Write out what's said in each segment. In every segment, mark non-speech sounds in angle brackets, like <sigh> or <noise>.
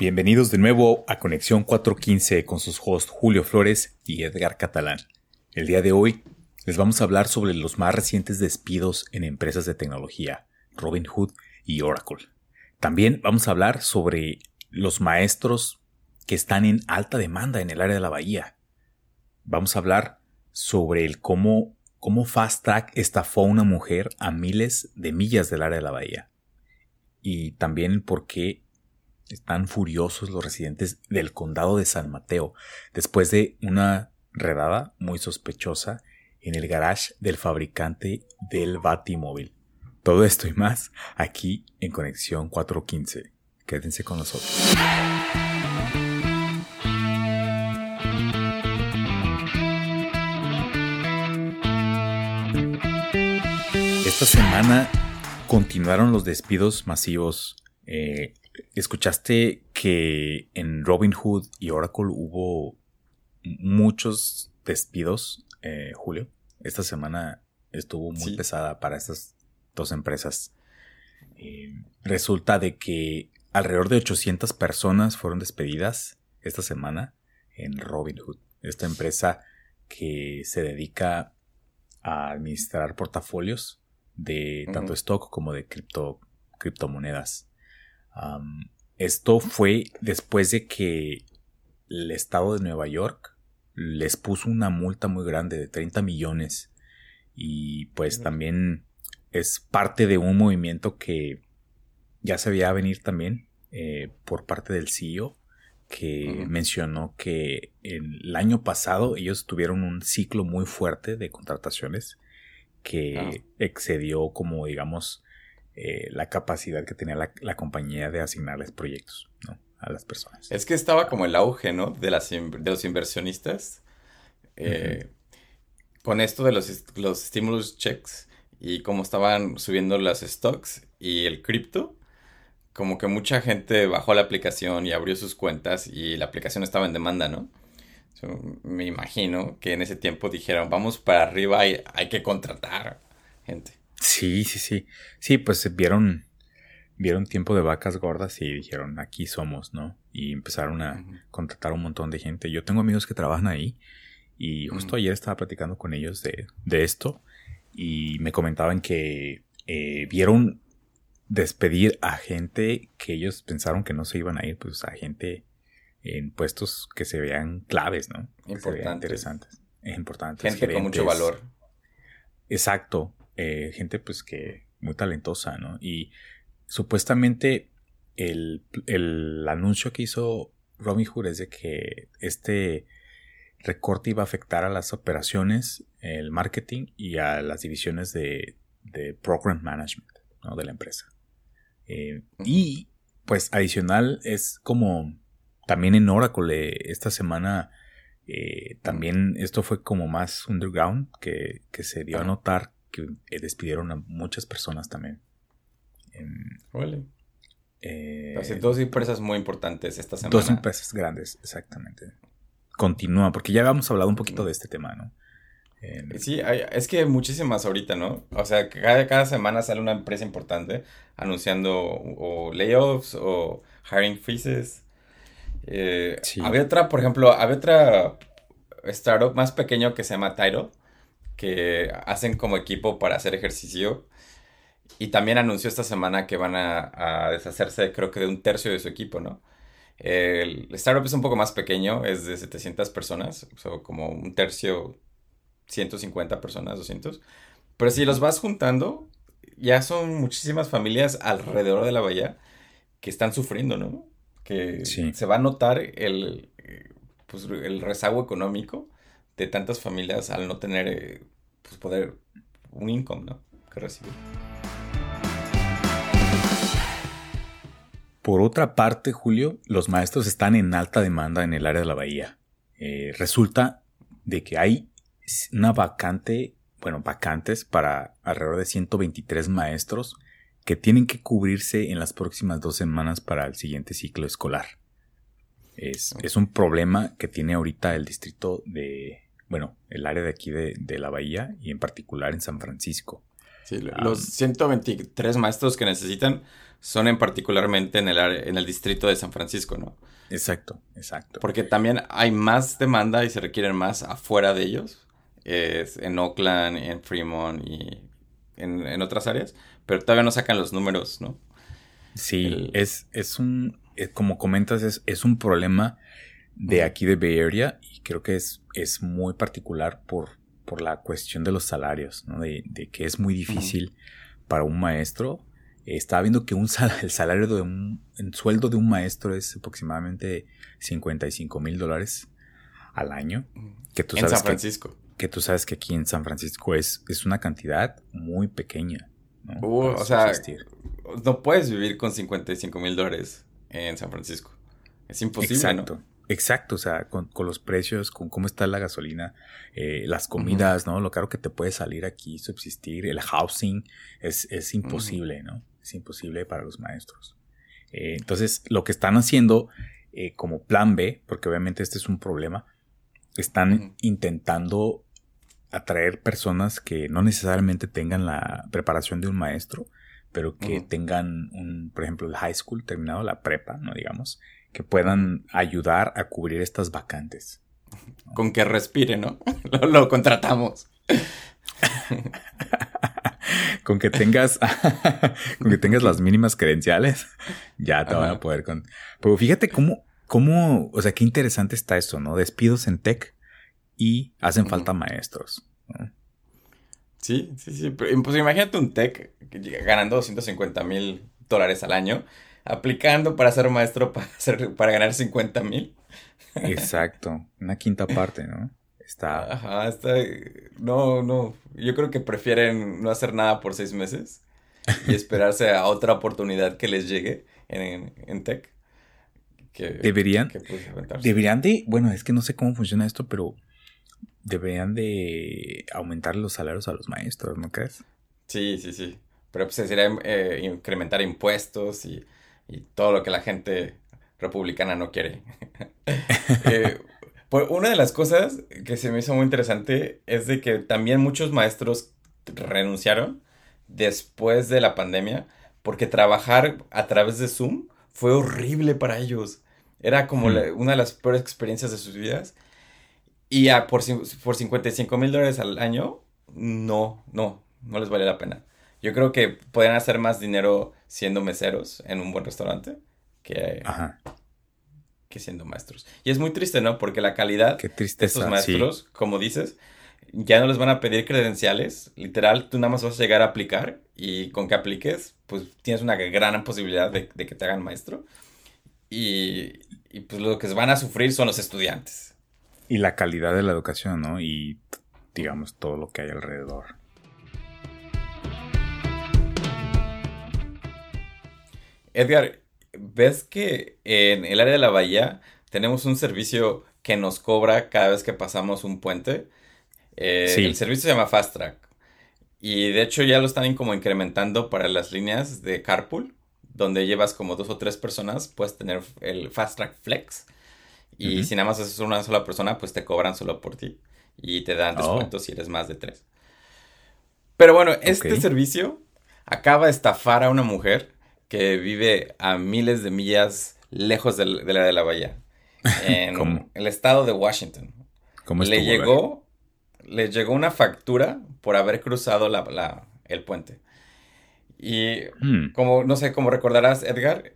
Bienvenidos de nuevo a Conexión 415 con sus hosts Julio Flores y Edgar Catalán. El día de hoy les vamos a hablar sobre los más recientes despidos en empresas de tecnología, Robinhood y Oracle. También vamos a hablar sobre los maestros que están en alta demanda en el área de la bahía. Vamos a hablar sobre el cómo, cómo Fast Track estafó a una mujer a miles de millas del área de la bahía. Y también por qué están furiosos los residentes del condado de San Mateo después de una redada muy sospechosa en el garage del fabricante del Batimóvil. Todo esto y más aquí en Conexión 415. Quédense con nosotros. Esta semana continuaron los despidos masivos eh, escuchaste que en Robinhood y Oracle hubo muchos despidos, eh, Julio. Esta semana estuvo muy pesada para estas dos empresas. Eh, resulta de que alrededor de 800 personas fueron despedidas esta semana en Robinhood, esta empresa que se dedica a administrar portafolios de tanto stock como de cripto, criptomonedas esto fue después de que el estado de Nueva York les puso una multa muy grande de 30 millones y pues también es parte de un movimiento que ya se veía venir también eh, por parte del CEO que mencionó que el año pasado ellos tuvieron un ciclo muy fuerte de contrataciones que excedió como digamos eh, la capacidad que tenía la, compañía de asignarles proyectos a las personas. Es que estaba como el auge, ¿no? De, las, de los inversionistas. Eh, con esto de los, los stimulus checks y como estaban subiendo las stocks y el cripto, como que mucha gente bajó la aplicación y abrió sus cuentas y la aplicación estaba en demanda, ¿no? me imagino que en ese tiempo dijeron, vamos para arriba, y hay que contratar gente. Sí, sí, sí. Sí, pues vieron, vieron tiempo de vacas gordas y dijeron, aquí somos, ¿no? Y empezaron a contratar un montón de gente. Yo tengo amigos que trabajan ahí y justo ayer estaba platicando con ellos de, de esto y me comentaban que eh, vieron despedir a gente que ellos pensaron que no se iban a ir, pues a gente en puestos que se vean claves, ¿no? Importantes. interesantes. Importantes. Gente con mucho valor. Exacto. Eh, gente pues que muy talentosa, ¿no? Y supuestamente el, anuncio que hizo Robin Hood es de que este recorte iba a afectar a las operaciones, el marketing y a las divisiones de, program management ¿no? de la empresa. Eh, y pues adicional es como también en Oracle esta semana eh, también esto fue como más underground que, que se dio a notar que eh, despidieron a muchas personas también. Vale. Eh, dos empresas muy importantes esta semana. Dos empresas grandes, exactamente. Continúa, porque ya habíamos hablado un poquito de este tema, ¿no? sí, es que hay muchísimas ahorita, ¿no? O sea, cada, cada semana sale una empresa importante anunciando o layoffs o hiring freezes. Eh, había otra, por ejemplo, había otra startup más pequeño que se llama Tidal, que hacen como equipo para hacer ejercicio. Y también anunció esta semana que van a, deshacerse, creo que de un tercio de su equipo, ¿no? El startup es un poco más pequeño, es de 700 personas, o como un tercio, 150 personas, 200. Pero si los vas juntando, ya son muchísimas familias alrededor de la bahía que están sufriendo, ¿no? Que se va a notar el, pues, el rezago económico de tantas familias al no tener eh, pues poder un income, ¿no? Que recibir. Por otra parte, Julio, los maestros están en alta demanda en el área de la bahía. Eh, resulta de que hay una vacante, bueno, vacantes para alrededor de 123 maestros que tienen que cubrirse en las próximas dos semanas para el siguiente ciclo escolar. Es, es un problema que tiene ahorita el distrito de bueno, el área de aquí de, la bahía y en particular en San Francisco. Sí, los 123 maestros que necesitan son en particularmente en el, en el distrito de San Francisco, ¿no? Exacto, exacto. Porque también hay más demanda y se requieren más afuera de ellos. Es en Oakland, en Fremont y en, otras áreas. Pero todavía no sacan los números, ¿no? Sí, es, es un, eh, como comentas, es, es un problema de aquí de Bay Area y creo que es, es muy particular por, por la cuestión de los salarios, ¿no? de, que es muy difícil para un maestro. estaba viendo que un <laughs> el salario de un el sueldo de un maestro es aproximadamente 55 mil dólares al año. Que tú sabes en San Francisco. Que, tú sabes que aquí en San Francisco es, es una cantidad muy pequeña. ¿no? Uh, o sea, no puedes vivir con 55 mil dólares en San Francisco. Es imposible. Exacto. Exacto, o sea, con, los precios, con cómo está la gasolina, eh, las comidas, ¿no? Lo caro que te puede salir aquí, subsistir, el housing, es, es imposible, ¿no? Es imposible para los maestros. Eh, entonces, lo que están haciendo eh, como plan B, porque obviamente este es un problema, están intentando atraer personas que no necesariamente tengan la preparación de un maestro, pero que tengan un, por ejemplo, el high school terminado, la prepa, no digamos, que puedan ayudar a cubrir estas vacantes. Con que respire, ¿no? <laughs> Lo, contratamos. <laughs> con que tengas <laughs> con que tengas las mínimas credenciales, ya te van a poder con. Pero fíjate cómo, cómo, o sea, qué interesante está esto, ¿no? Despidos en tech y hacen falta maestros. Sí, sí, sí. pues imagínate un tech ganando 250 mil dólares al año aplicando para ser maestro para, para ganar 50 mil. Exacto, una quinta parte, ¿no? Está... Ajá, está... No, no, yo creo que prefieren no hacer nada por seis meses y esperarse a otra oportunidad que les llegue en, en, tech. Que, deberían, deberían de, bueno, es que no sé cómo funciona esto, pero deberían de aumentar los salarios a los maestros, ¿no crees? Sí, sí, sí. Pero pues sería eh, incrementar impuestos y y todo lo que la gente republicana no quiere. <laughs> Eh, pues una de las cosas que se me hizo muy interesante es de que también muchos maestros renunciaron después de la pandemia porque trabajar a través de Zoom fue horrible para ellos. Era como hmm. una de las peores experiencias de sus vidas. Y a, por, por 55 mil dólares al año, no, no, no les vale la pena. Yo creo que pueden hacer más dinero siendo meseros en un buen restaurante que, que siendo maestros. Y es muy triste, ¿no? Porque la calidad de estos maestros, como dices, ya no les van a pedir credenciales. Literal, tú nada más vas a llegar a aplicar y con que apliques, pues tienes una gran posibilidad de, que te hagan maestro. Y, y pues lo que van a sufrir son los estudiantes. Y la calidad de la educación, ¿no? Y digamos todo lo que hay alrededor. Edgar, ¿ves que en el área de la bahía tenemos un servicio que nos cobra cada vez que pasamos un puente? Eh, el servicio se llama Fast Track. Y de hecho ya lo están como incrementando para las líneas de carpool, donde llevas como dos o tres personas, puedes tener el Fast Track Flex. Y si nada más es una sola persona, pues te cobran solo por ti. Y te dan oh. descuentos si eres más de tres. Pero bueno, este servicio acaba de estafar a una mujer que vive a miles de millas lejos del, área de la bahía, <laughs> en el estado de Washington. ¿Cómo le llegó, le llegó una factura por haber cruzado la, el puente. Y hmm. como, no sé, como recordarás, Edgar,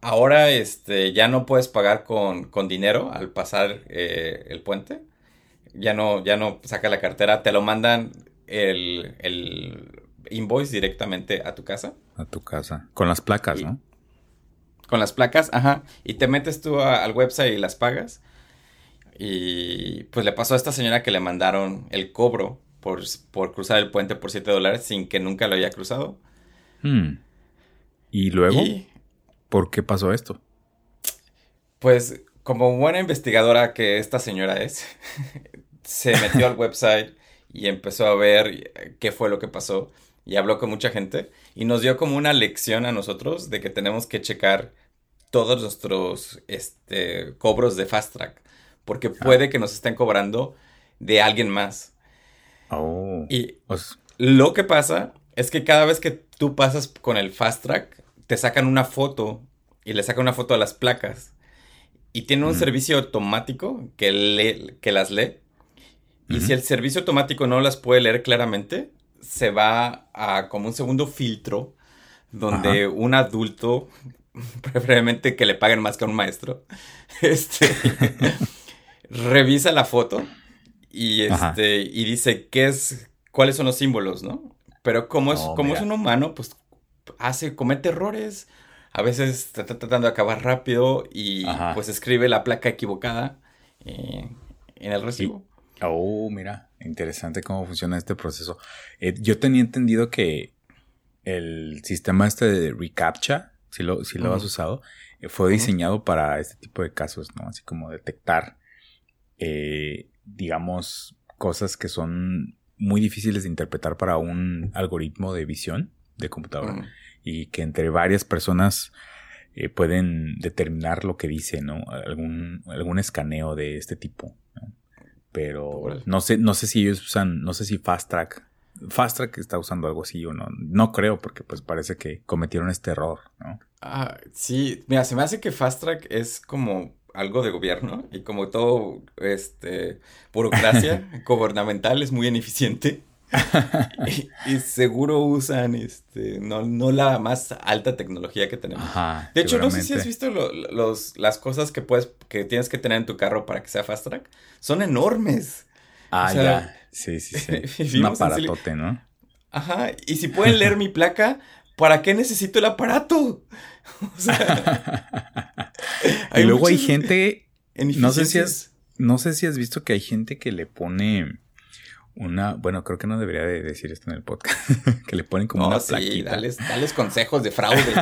ahora este, ya no puedes pagar con, dinero al pasar eh, el puente. Ya no, ya no saca la cartera, te lo mandan el, el invoice directamente a tu casa. A tu casa. Con las placas, ¿no? Con las placas, ajá. Y te metes tú al website y las pagas. Y pues le pasó a esta señora que le mandaron el cobro por, por cruzar el puente por 7 dólares sin que nunca lo haya cruzado. Hmm. ¿Y luego? ¿Por qué pasó esto? Pues como buena investigadora que esta señora es, <laughs> se metió al website y empezó a ver qué fue lo que pasó y habló con mucha gente y nos dio como una lección a nosotros de que tenemos que checar todos nuestros este, cobros de Fast Track porque ah. puede que nos estén cobrando de alguien más. Oh. Y lo que pasa es que cada vez que tú pasas con el fast track, te sacan una foto y le sacan una foto a las placas. Y tiene un servicio automático que, lee, que las lee. Y si el servicio automático no las puede leer claramente, se va a como un segundo filtro donde un adulto, <laughs> preferiblemente que le paguen más que a un maestro, <laughs> este, <laughs> revisa la foto y, este, y dice qué es, cuáles son los símbolos, ¿no? Pero como es, como es un humano, pues hace, comete errores. A veces está tratando de acabar rápido y pues escribe la placa equivocada eh, en el recibo. Oh, mira, interesante cómo funciona este proceso. Eh, yo tenía entendido que el sistema este de reCAPTCHA, si lo, si lo has usado, eh, fue diseñado para este tipo de casos, ¿no? Así como detectar, digamos, cosas que son muy difíciles de interpretar para un algoritmo de visión de computadora y que entre varias personas eh, pueden determinar lo que dice, ¿no? Algún, algún escaneo de este tipo. Pero no sé, no sé si ellos usan, no sé si Fast Track, Fast Track está usando algo así o no. No creo, porque pues parece que cometieron este error, ¿no? Ah, sí, mira, se me hace que Fast Track es como algo de gobierno y como todo, este, burocracia <laughs> gubernamental es muy ineficiente. <laughs> y, seguro usan este no, no la más alta tecnología que tenemos. de hecho, no sé si has visto los, las cosas que puedes, que tienes que tener en tu carro para que sea fast track. Son enormes. Ah, ya. Sí, sí, sí. <laughs> un aparatote, ¿no? Ajá. Y si pueden leer mi placa, ¿para qué necesito el aparato? <laughs> O sea, y luego hay gente. No sé si has, no sé si has visto que hay gente que le pone una, bueno, creo que no debería de decir esto en el podcast, <laughs> que le ponen como una plaquita. Dales, dales consejos de fraude.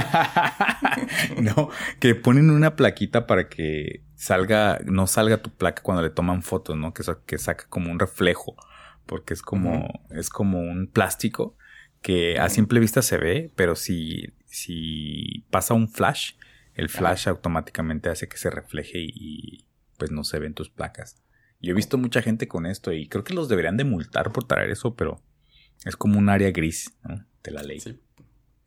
<laughs> no, que ponen una plaquita para que salga, no salga tu placa cuando le toman fotos, ¿no? Que, que saca como un reflejo, porque es como, es como un plástico que a simple vista se ve, pero si, si pasa un flash, el flash automáticamente hace que se refleje y pues no se ven tus placas. Yo he visto mucha gente con esto y creo que los deberían de multar por traer eso, pero es como un área gris de la ley. Sí.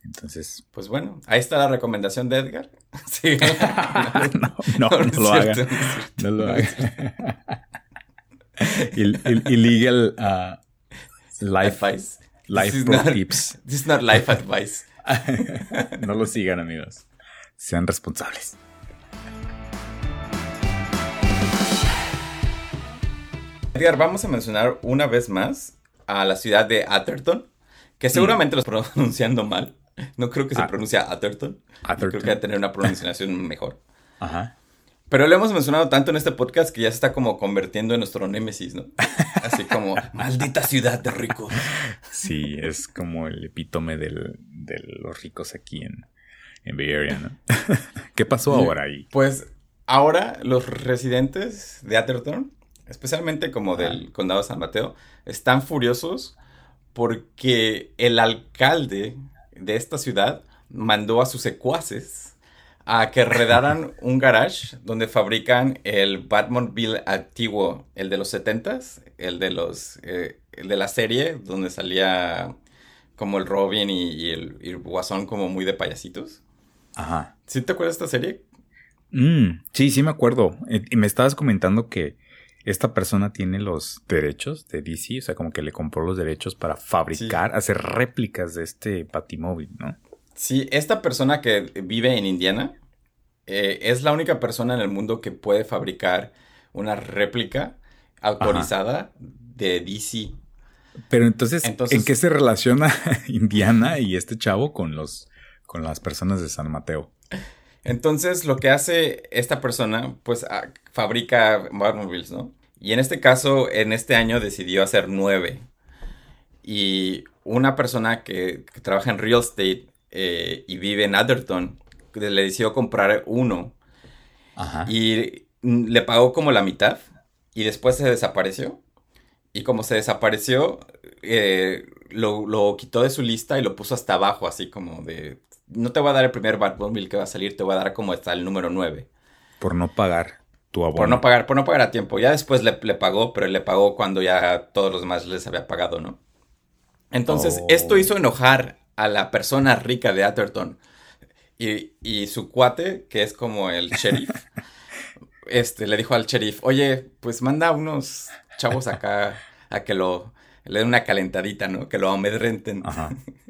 Entonces. Pues bueno, ahí está la recomendación de Edgar. <laughs> Sí. <laughs> no, no, no, lo hagan. No lo hagan. <laughs> Illegal uh, life, advice. Life tips. This is not life advice. no lo sigan, amigos. Sean responsables. Edgar, vamos a mencionar una vez más a la ciudad de Atherton, que seguramente lo estoy <laughs> pronunciando mal. No creo que se ah. pronuncie Atherton. Atherton. Creo que debe tener una pronunciación <laughs> mejor. Ajá. Pero lo hemos mencionado tanto en este podcast que ya se está como convirtiendo en nuestro némesis, ¿no? Así como, <laughs> maldita ciudad de ricos. Sí, es como el epítome de los ricos aquí en, en Bay Area, ¿no? ¿Qué pasó ahora ahí? Pues ahora los residentes de Atherton especialmente como del condado de San Mateo, están furiosos porque el alcalde de esta ciudad mandó a sus secuaces a que redaran <laughs> un garage donde fabrican el Batmobile antiguo, el de los 70s, el de los eh, el de la serie donde salía como el Robin y, el, Guasón como muy de payasitos. Ajá. ¿Sí te acuerdas de esta serie? Mm, sí, sí me acuerdo. Eh, y me estabas comentando que esta persona tiene los derechos de DC, o sea, como que le compró los derechos para fabricar, hacer réplicas de este Batimóvil, ¿no? Sí, esta persona que vive en Indiana eh, es la única persona en el mundo que puede fabricar una réplica autorizada de DC. Pero entonces, ¿en qué se relaciona <laughs> Indiana y este chavo con los con las personas de San Mateo? Entonces, lo que hace esta persona, pues ah, fabrica Batmobiles, ¿no? Y en este caso, en este año decidió hacer nueve. Y una persona que, trabaja en real estate eh, y vive en Atherton, le decidió comprar uno. Ajá. Y le pagó como la mitad. Y después se desapareció. Y como se desapareció, eh, lo, lo, quitó de su lista y lo puso hasta abajo, así como de no te voy a dar el primer Batmobile que va a salir, te voy a dar como está el número 9. Por no pagar tu abono. Por no pagar, por no pagar a tiempo. Ya después le, pagó, pero le pagó cuando ya todos los demás les había pagado, ¿no? Entonces, esto hizo enojar a la persona rica de Atherton. Y, y su cuate, que es como el sheriff, <laughs> este, le dijo al sheriff, oye, pues manda unos chavos acá a que lo, le den una calentadita, ¿no? Que lo amedrenten. Ajá. <laughs>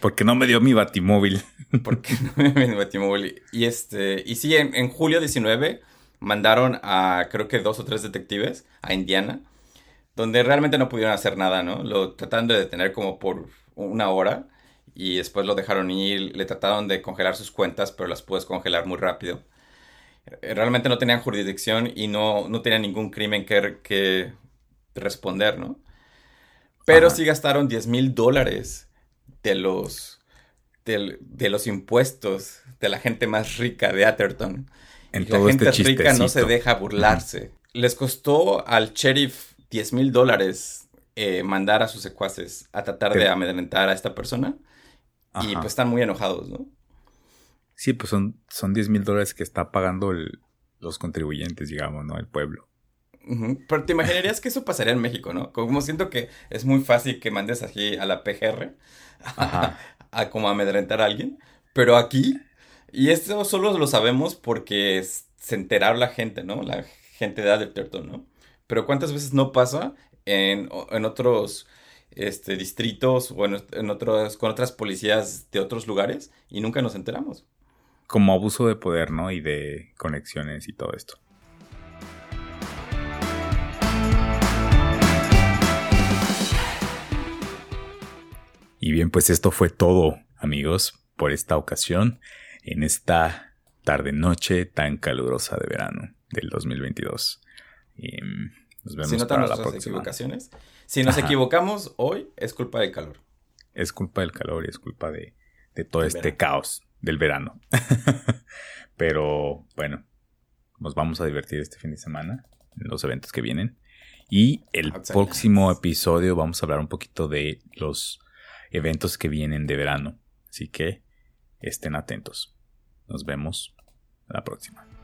porque no me dio mi batimóvil. <laughs> porque no me dio mi batimóvil. Y este, y sí, en, en, julio 19 mandaron a, creo que dos o tres detectives a Indiana, donde realmente no pudieron hacer nada, ¿no? Lo trataron de detener como por una hora y después lo dejaron ir, le trataron de congelar sus cuentas, pero las puedes congelar muy rápido. Eh, realmente no tenían jurisdicción y no, no tenían ningún crimen que, que responder, ¿no? Pero sí gastaron 10 mil dólares de los, de, los impuestos de la gente más rica de Atherton. En la gente este rica no se deja burlarse. Les costó al sheriff 10 mil dólares eh, mandar a sus secuaces a tratar de amedrentar a esta persona. Y pues están muy enojados, ¿no? Sí, pues son, son 10 mil dólares que está pagando los contribuyentes, digamos, ¿no? El pueblo. Pero te imaginarías que eso pasaría en México, ¿no? Como siento que es muy fácil que mandes así a la PGR <laughs> a, como amedrentar a alguien. Pero aquí, y esto solo lo sabemos porque se enteraron la gente, ¿no? La gente de Adepterton, ¿no? Pero ¿cuántas veces no pasa en, en otros este, distritos o en, en, otros, con otras policías de otros lugares y nunca nos enteramos? Como abuso de poder, ¿no? Y de conexiones y todo esto. Y bien, pues esto fue todo, amigos, por esta ocasión, en esta tarde-noche tan calurosa de verano del 2022. Y mm, nos vemos si para la próxima. equivocaciones. Si nos equivocamos hoy, es culpa del calor. Es culpa del calor y es culpa de, todo este caos del verano. <laughs> Pero bueno, nos vamos a divertir este fin de semana en los eventos que vienen. Y el próximo episodio vamos a hablar un poquito de los eventos que vienen de verano. Así que estén atentos. Nos vemos la próxima.